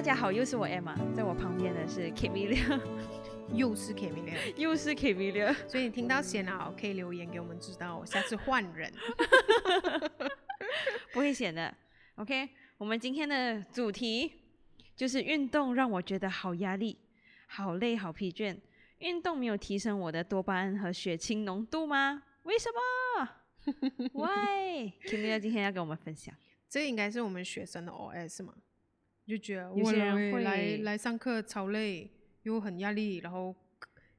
家好，又是我 Emma，在我旁边的是 Kamilia，又是 k i m i l a 又是 Kamilia。所以你听到闲聊可以留言给我们知道，我下次换人。不会显的。OK，我们今天的主题就是运动让我觉得好压力、好累、好疲倦。运动没有提升我的多巴胺和血清浓度吗？为什么？Why？Kamilia 今天要跟我们分享。这应该是我们学生的 OS 嘛？就觉得有些人会来来上课超累，又很压力，然后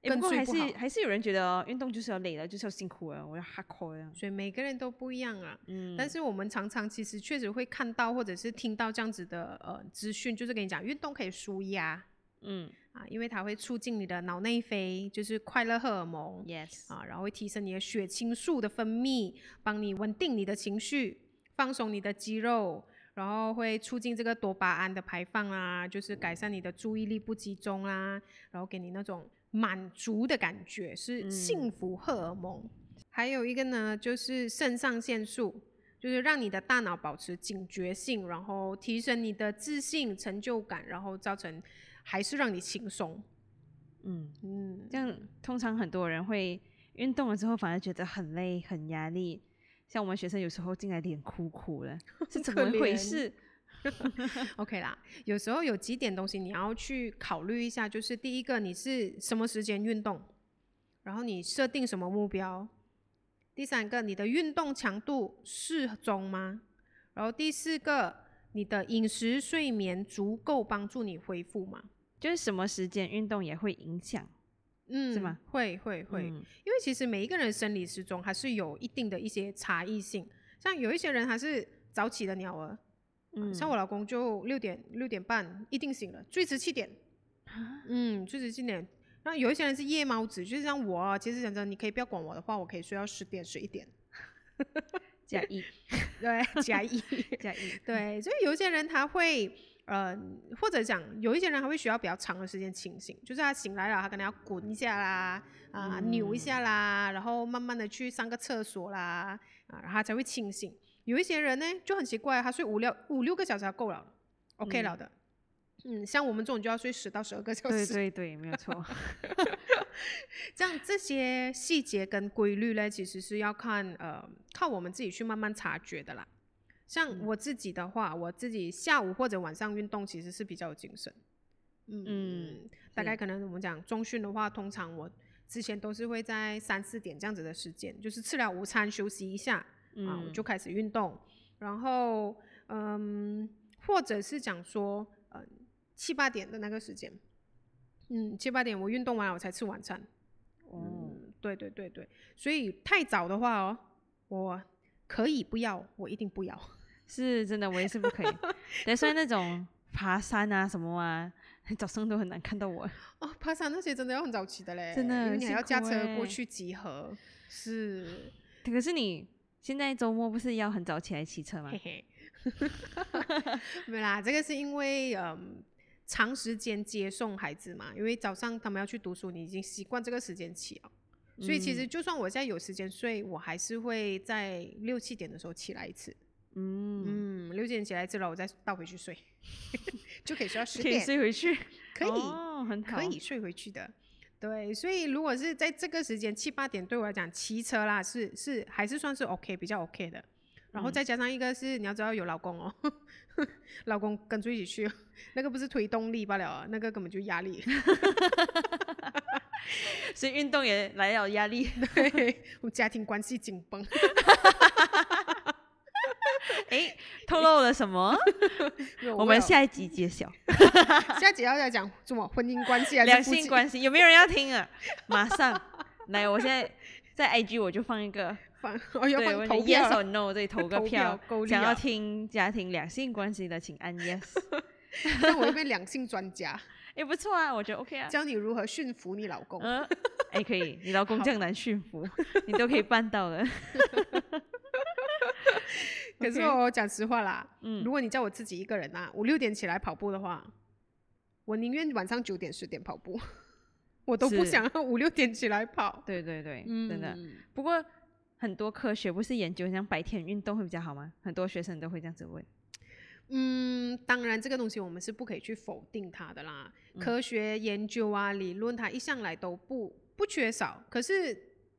诶不过还是还是有人觉得哦运动就是要累了，就是要辛苦了，我要 hardcore 了。所以每个人都不一样啊。嗯，但是我们常常其实确实会看到或者是听到这样子的呃资讯，就是跟你讲运动可以舒压嗯啊，因为它会促进你的脑内啡，就是快乐荷尔蒙，yes，啊，然后会提升你的血清素的分泌，帮你稳定你的情绪，放松你的肌肉，然后会促进这个多巴胺的排放啊，就是改善你的注意力不集中啊，然后给你那种满足的感觉，是幸福荷尔蒙。还有一个呢，就是肾上腺素。就是让你的大脑保持警觉性，然后提升你的自信、成就感，然后造成还是让你轻松。嗯，嗯，这样通常很多人会运动了之后反而觉得很累、很压力。像我们学生有时候进来脸哭哭了，是怎么回事？OK 啦，有时候有几点东西你要去考虑一下，就是第一个，你是什么时间运动，然后你设定什么目标；第三个，你的运动强度适中吗？然后第四个，你的饮食、睡眠足够帮助你恢复吗？就是什么时间运动也会影响，嗯，是吗？会会会，嗯因为其实每一个人生理时钟还是有一定的一些差异性，像有一些人还是早起的鸟儿，嗯，像我老公就六点六点半一定醒了，最迟七点。啊嗯，最迟七点。那有一些人是夜猫子，就是像我啊，其实讲真，你可以不要管我的话，我可以睡到十点十一点。加一 对，加一。加一，对，所以有一些人他会，呃，或者讲有一些人还会需要比较长的时间清醒，就是他醒来了，他可能要滚一下啦，啊、扭一下啦，然后慢慢的去上个厕所啦，啊，然后他才会清醒。有一些人呢就很奇怪，他睡五六五六个小时他够了，OK 了的。嗯，像我们这种就要睡十到十二个小对时。对对，没有错。这样这些细节跟规律呢，其实是要看呃靠我们自己去慢慢察觉的啦。像我自己的话，我自己下午或者晚上运动其实是比较有精神。嗯嗯大概可能我们讲中训的话，通常我之前都是会在三四点这样子的时间，就是吃了午餐休息一下、啊，我嗯。就开始运动，然后嗯，或者是讲说嗯七八点的那个时间，嗯，七八点我运动完了我才吃晚餐。哦，嗯，对对对对，所以太早的话哦，我可以不要，我一定不要。是真的，我也是不可以。但是那种爬山啊什么啊，早上都很难看到我。哦，爬山那些真的要很早起的嘞，真的因为你还要驾车过去集合。是，可是你现在周末不是要很早起来骑车吗嘿？嘿，没啦，这个是因为嗯。长时间接送孩子嘛，因为早上他们要去读书，你已经习惯这个时间起了，所以其实就算我现在有时间睡，我还是会在六七点的时候起来一次。嗯，嗯，六点起来吃了，我再倒回去睡，就可以睡到十可以点，睡回去。可以、哦，很好。可以睡回去的。对，所以如果是在这个时间七八点，对我来讲骑车啦是是还是算是 OK，比较 OK 的。然后嗯再加上一个是你要知道有老公哦，老公跟着一起去，那个不是推动力罢了啊，那个根本就压力。所以运动也来了压力。对，我家庭关系紧绷。诶，透露了什么？我们下一集揭晓。下一集要再讲什么婚姻关系还是两性关系有没有人要听啊？马上来，我现在在 IG 我就放一个，放哦要投票 yes or no，对，投个投票想要啊听家庭两性关系的，请按 yes。那我会变两性专家，也，不错啊，我觉得 OK 啊。教你如何驯服你老公。嗯，哎，可以，你老公这样难驯服，你都可以办到的。可是我讲实话啦，嗯如果你叫我自己一个人啊，五六点起来跑步的话，我宁愿晚上九点十点跑步，我都不想要五六点起来跑。对对对，嗯，真的。不过很多科学不是研究像白天运动会比较好吗？很多学生都会这样子问。嗯，当然这个东西我们是不可以去否定它的啦。科学研究啊、理论，它一向来都不不缺少。可是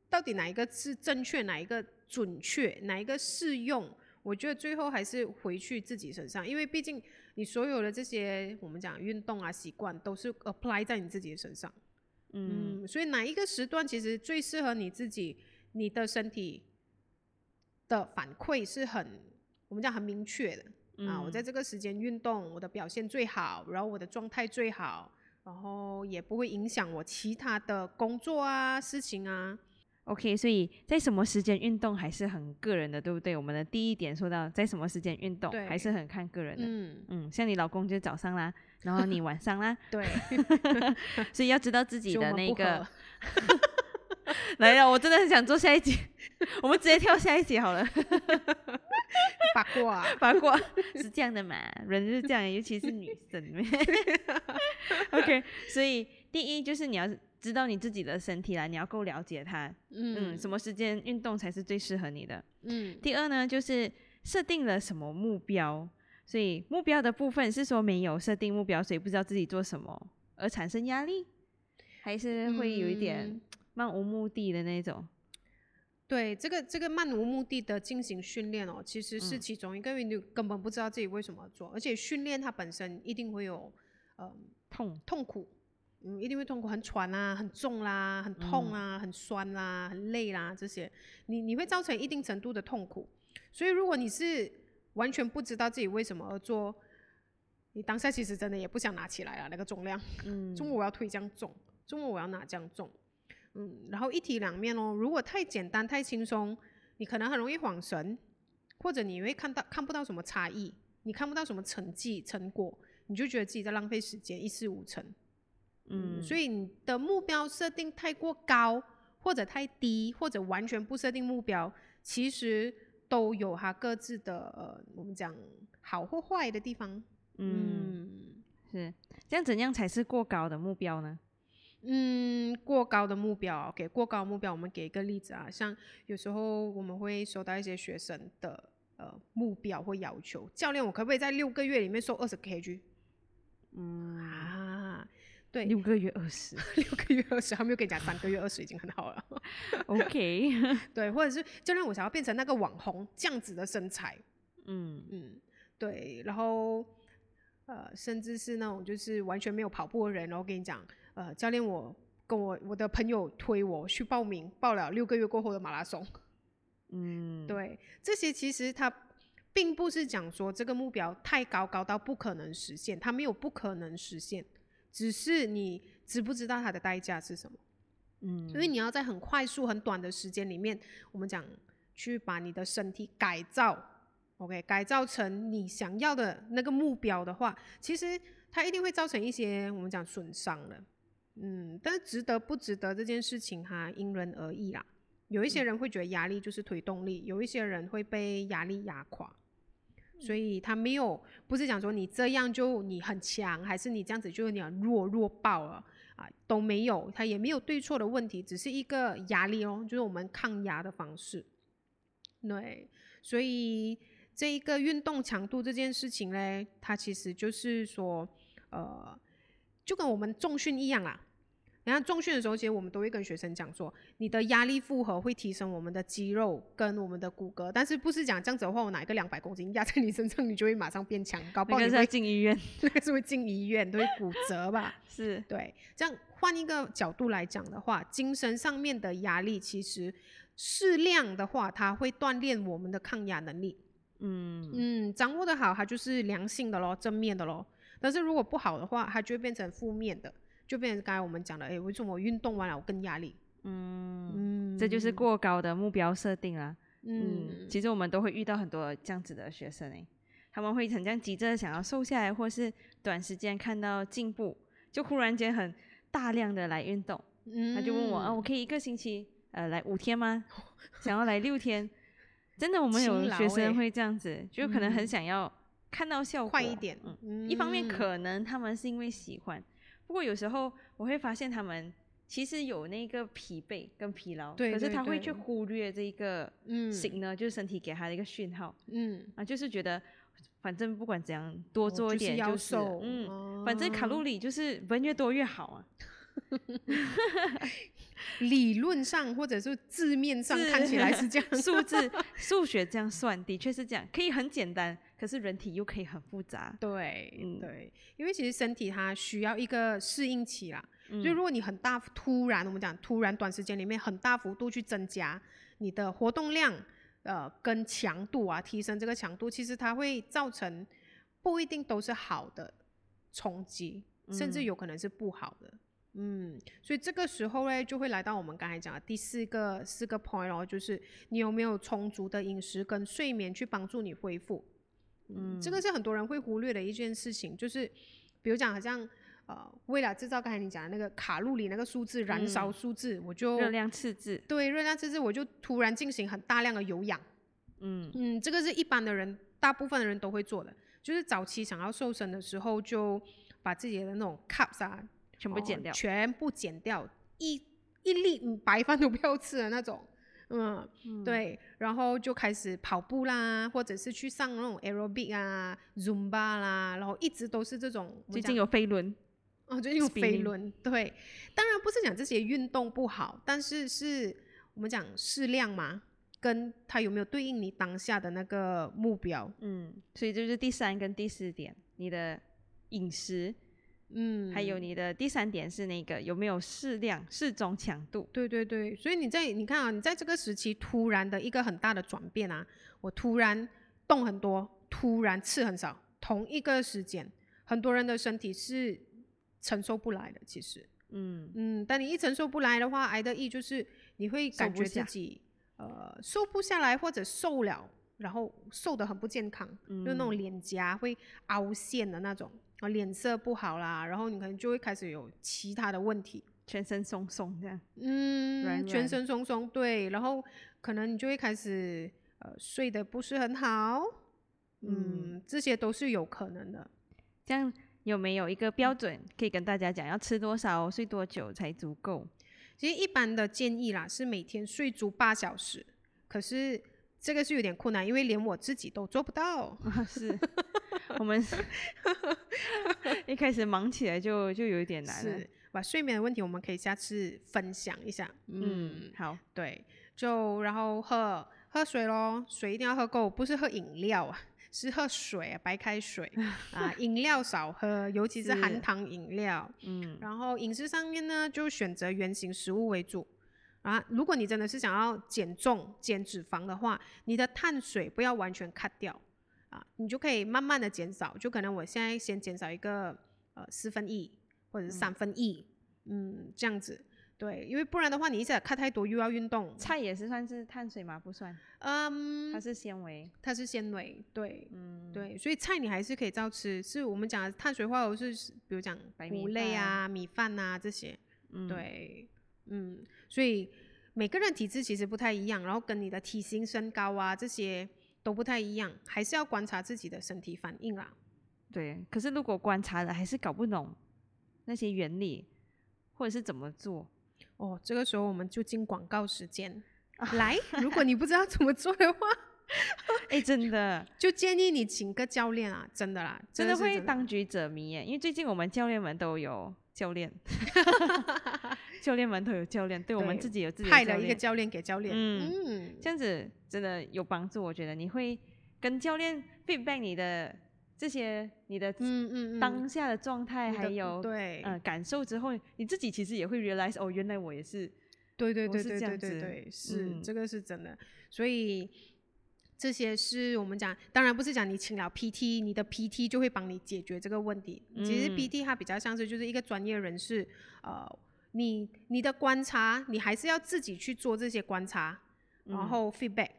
到底哪一个是正确，哪一个准确，哪一个适用？我觉得最后还是回去自己身上，因为毕竟你所有的这些我们讲运动啊习惯，都是 apply 在你自己的身上。嗯，所以哪一个时段其实最适合你自己，你的身体的反馈是很我们讲很明确的。啊，我在这个时间运动，我的表现最好，然后我的状态最好，然后也不会影响我其他的工作啊、事情啊。OK，所以在什么时间运动还是很个人的，对不对？我们的第一点说到，在什么时间运动还是很看个人的。嗯嗯，像你老公就早上啦，然后你晚上啦。对，所以要知道自己的那个。来了，我真的很想做下一集，我们直接跳下一集好了。八卦，八卦是这样的嘛？人就是这样，尤其是女生。OK，所以第一就是你要知道你自己的身体啦，你要够了解它。嗯，什么时间运动才是最适合你的？嗯。第二呢，就是设定了什么目标，所以目标的部分是说没有设定目标，所以不知道自己做什么而产生压力，还是会有一点漫无目的的那种。对这个这个漫无目的的进行训练哦，其实是其中一个，因为你根本不知道自己为什么做，而且训练它本身一定会有呃痛痛苦，嗯，一定会痛苦，很喘啊，很重啦，很痛啊，很酸啦，很累啦，这些你你会造成一定程度的痛苦。所以如果你是完全不知道自己为什么而做，你当下其实真的也不想拿起来啊那个重量，嗯，中午我要推这样重，中午我要拿这样重。嗯，然后一体两面哦。如果太简单、太轻松，你可能很容易晃神，或者你会看到看不到什么差异，你看不到什么成绩、成果，你就觉得自己在浪费时间，一事无成。嗯，所以你的目标设定太过高，或者太低，或者完全不设定目标，其实都有它各自的呃，我们讲好或坏的地方。嗯，是这样，怎样才是过高的目标呢？嗯，过高的目标，给过高目标，我们给一个例子啊，像有时候我们会收到一些学生的呃目标或要求，教练，我可不可以在六个月里面瘦二十 kg？嗯啊，对，六个月二十，六个月二十，他们又跟你讲三个月二十已经很好了。OK，对，或者是教练，我想要变成那个网红这样子的身材。嗯嗯，对，然后呃，甚至是那种就是完全没有跑步的人，然后跟你讲。呃，教练，我跟我我的朋友推我去报名，报了六个月过后的马拉松。嗯，对，这些其实他并不是讲说这个目标太高，高到不可能实现，他没有不可能实现，只是你知不知道它的代价是什么？嗯，因为你要在很快速、很短的时间里面，我们讲去把你的身体改造，OK，改造成你想要的那个目标的话，其实它一定会造成一些我们讲损伤的。嗯，但是值得不值得这件事情哈，因人而异啦。有一些人会觉得压力就是推动力，有一些人会被压力压垮，所以他没有不是讲说你这样就你很强，还是你这样子就你很弱弱爆了啊，都没有，他也没有对错的问题，只是一个压力哦，就是我们抗压的方式。对，所以这一个运动强度这件事情嘞，它其实就是说，呃。就跟我们重训一样啦，你看重训的时候，其实我们都会跟学生讲说，你的压力负荷会提升我们的肌肉跟我们的骨骼，但是不是讲这样子的话，我拿一个两百公斤压在你身上，你就会马上变强，搞不好你会进医院，那个是会进医院，都会骨折吧？是对。这样换一个角度来讲的话，精神上面的压力其实适量的话，它会锻炼我们的抗压能力。嗯嗯，掌握的好，它就是良性的咯，正面的咯。但是如果不好的话，它就会变成负面的，就变成刚才我们讲的，哎，为什么我运动完了我更压力？嗯，这就是过高的目标设定啊。嗯，其实我们都会遇到很多这样子的学生哎，他们会很这样急着想要瘦下来，或是短时间看到进步，就忽然间很大量的来运动。他就问我啊，我可以一个星期呃来五天吗？想要来六天？真的，我们有学生会这样子，就可能很想要。看到效果快一点，嗯，一方面可能他们是因为喜欢，不过有时候我会发现他们其实有那个疲惫跟疲劳，对，可是他会去忽略这一个，嗯，行呢，就是身体给他的一个讯号，嗯，啊，就是觉得反正不管怎样，多哦做一就是要点就是嗯，反正卡路哦里就是人越多越好啊。理论上或者是字面上看起来是这样，数字数学这样算，的确是这样，可以很简单，可是人体又可以很复杂。对、嗯对，因为其实身体它需要一个适应期啦。嗯就如果你很大突然，我们讲突然短时间里面很大幅度去增加你的活动量，呃，跟强度啊，提升这个强度，其实它会造成不一定都是好的冲击，甚至嗯有可能是不好的。嗯，所以这个时候呢，就会来到我们刚才讲的第四个四个 point 咯，就是你有没有充足的饮食跟睡眠去帮助你恢复。嗯，这个是很多人会忽略的一件事情，就是比如讲，好像呃，为了制造刚才你讲的那个卡路里那个数字、燃烧数字，我就热量赤字，对热量赤字，我就突然进行很大量的有氧。嗯嗯，这个是一般的人，大部分的人都会做的，就是早期想要瘦身的时候，就把自己的那种 cups 啊哦全部剪掉。全部剪掉，一一粒嗯白饭都不要吃的那种。嗯，对，然后就开始跑步啦，或者是去上那种 aerobic 啊、zumba 啦，然后一直都是这种。最近有飞轮，哦，最近有飞轮，对，当然不是讲这些运动不好，但是是我们讲适量嘛，跟它有没有对应你当下的那个目标。嗯，所以就是第三跟第四点，你的饮食，嗯，还有你的第三点是那个有没有适量、适中强度。对对对，所以你在你看啊，你在这个时期突然的一个很大的转变啊，我突然动很多，突然吃很少，同一个时间，很多人的身体是承受不来的。其实，嗯嗯，当你一承受不来的话，挨的意就是你会感觉自己呃瘦不下来，或者瘦了，然后瘦的很不健康，就那种脸颊会凹陷的那种，脸色不好啦，然后你可能就会开始有其他的问题。全身松松这样。嗯，软全身松松，对，然后可能你就会开始呃睡得不是很好，嗯，这些都是有可能的。这样有没有一个标准可以跟大家讲，要吃多少、睡多久才足够？其实一般的建议啦是每天睡足八小时，可是这个是有点困难，因为连我自己都做不到。啊，是我们 一开始忙起来就就有一点难了。是，把睡眠的问题我们可以下次分享一下。嗯，好，对，就然后喝喝水咯，水一定要喝够，不是喝饮料啊，是喝水啊，白开水 啊，饮料少喝，尤其是是含糖饮料。嗯然后饮食上面呢，就选择原形食物为主。啊，如果你真的是想要减重、减脂肪的话，你的碳水不要完全 cut 掉啊，你就可以慢慢的减少。就可能我现在先减少一个呃四分一或者是三分一，嗯这样子。对，因为不然的话，你一下 cut 太多又要运动，菜也是算是碳水吗？不算，嗯它，是纤维。它是纤维，对。嗯，对，所以菜你还是可以照吃，是我们讲的碳水化合物是，比如讲谷类啊、米饭啊这些，嗯，对，嗯，所以每个人体质其实不太一样，然后跟你的体型、身高啊这些都不太一样，还是要观察自己的身体反应啦。对。可是如果观察了还是搞不懂那些原理，或者是怎么做，哦，这个时候我们就进广告时间。来，如果你不知道怎么做的话，哎，真的，就建议你请个教练啊，真的啦，真的是会当局者迷耶。因为最近我们教练们都有教练，教练们都有教练，对我们自己有自己的派了一个教练给教练，嗯。嗯。这样子真的有帮助。我觉得你会跟教练 feedback 你的这些你的嗯嗯嗯，当下的状态，还有对，呃感受之后，你自己其实也会 realize 哦，原来我也是对对对对对对对，是、嗯。这个是真的，所以这些是我们讲，当然不是讲你请了 PT，你的 PT 就会帮你解决这个问题。其实嗯。PT 它比较像是就是一个专业人士，呃，你你的观察，你还是要自己去做这些观察，然嗯后 feedback，、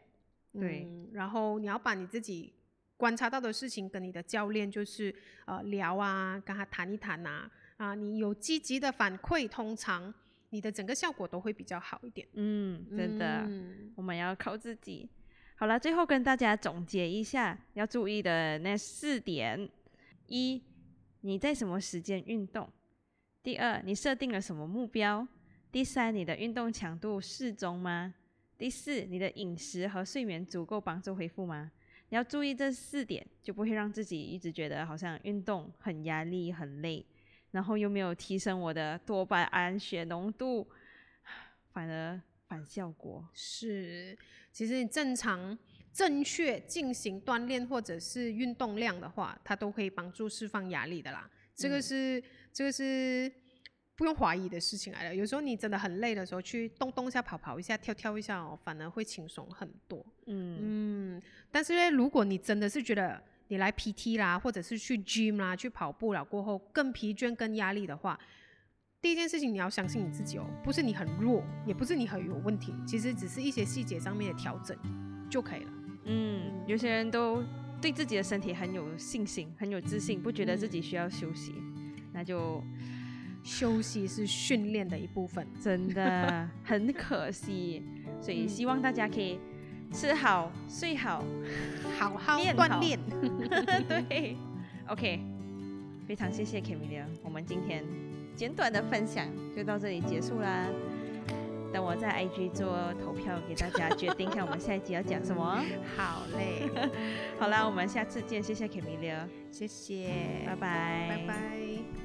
对嗯，然后你要把你自己。观察到的事情跟你的教练就是呃聊啊，跟他谈一谈呐、啊，你有积极的反馈，通常你的整个效果都会比较好一点。嗯，真的。嗯我们要靠自己。好了，最后跟大家总结一下要注意的那四点：一，你在什么时间运动；第二，你设定了什么目标；第三，你的运动强度适中吗？第四，你的饮食和睡眠足够帮助恢复吗？你要注意这四点，就不会让自己一直觉得好像运动很压力、很累，然后又没有提升我的多巴胺血浓度，反而反效果。是，其实你正常、正确进行锻炼或者是运动量的话，它都可以帮助释放压力的啦。这个是，这个是不用怀疑的事情来了。有时候你真的很累的时候，去动动一下、跑跑一下、跳跳一下哦，反而会轻松很多。嗯嗯，但是呢，如果你真的是觉得你来 PT 啦，或者是去 gym 啦，去跑步了过后更疲倦、更压力的话，第一件事情你要相信你自己哦，不是你很弱，也不是你很有问题，其实只是一些细节上面的调整就可以了。嗯，有些人都对自己的身体很有信心、很有自信，不觉得自己需要休息，那就休息是训练的一部分。真的 很可惜。所以希望大家可以吃好、睡好，好好锻炼。对，OK，非常谢谢 Camila，我们今天简短的分享就到这里结束啦。等我在 IG 做投票给大家决定，看我们下一集要讲什么。好嘞，好啦，我们下次见，谢谢 Camila，谢谢，拜拜，拜拜。